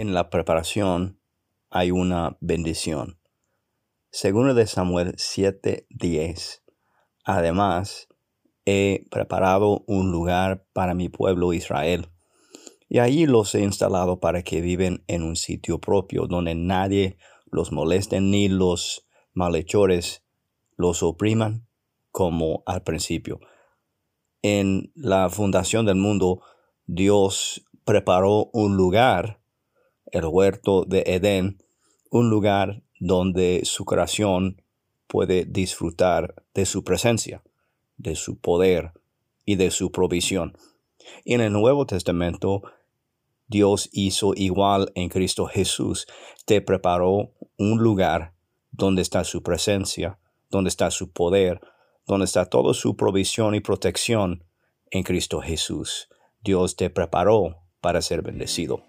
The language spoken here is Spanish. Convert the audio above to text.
en la preparación hay una bendición. Segundo de Samuel 7:10. Además, he preparado un lugar para mi pueblo Israel. Y allí los he instalado para que viven en un sitio propio, donde nadie los moleste ni los malhechores los opriman como al principio. En la fundación del mundo, Dios preparó un lugar, el huerto de Edén, un lugar donde su creación puede disfrutar de su presencia, de su poder y de su provisión. Y en el Nuevo Testamento, Dios hizo igual en Cristo Jesús. Te preparó un lugar donde está su presencia, donde está su poder, donde está toda su provisión y protección en Cristo Jesús. Dios te preparó para ser bendecido.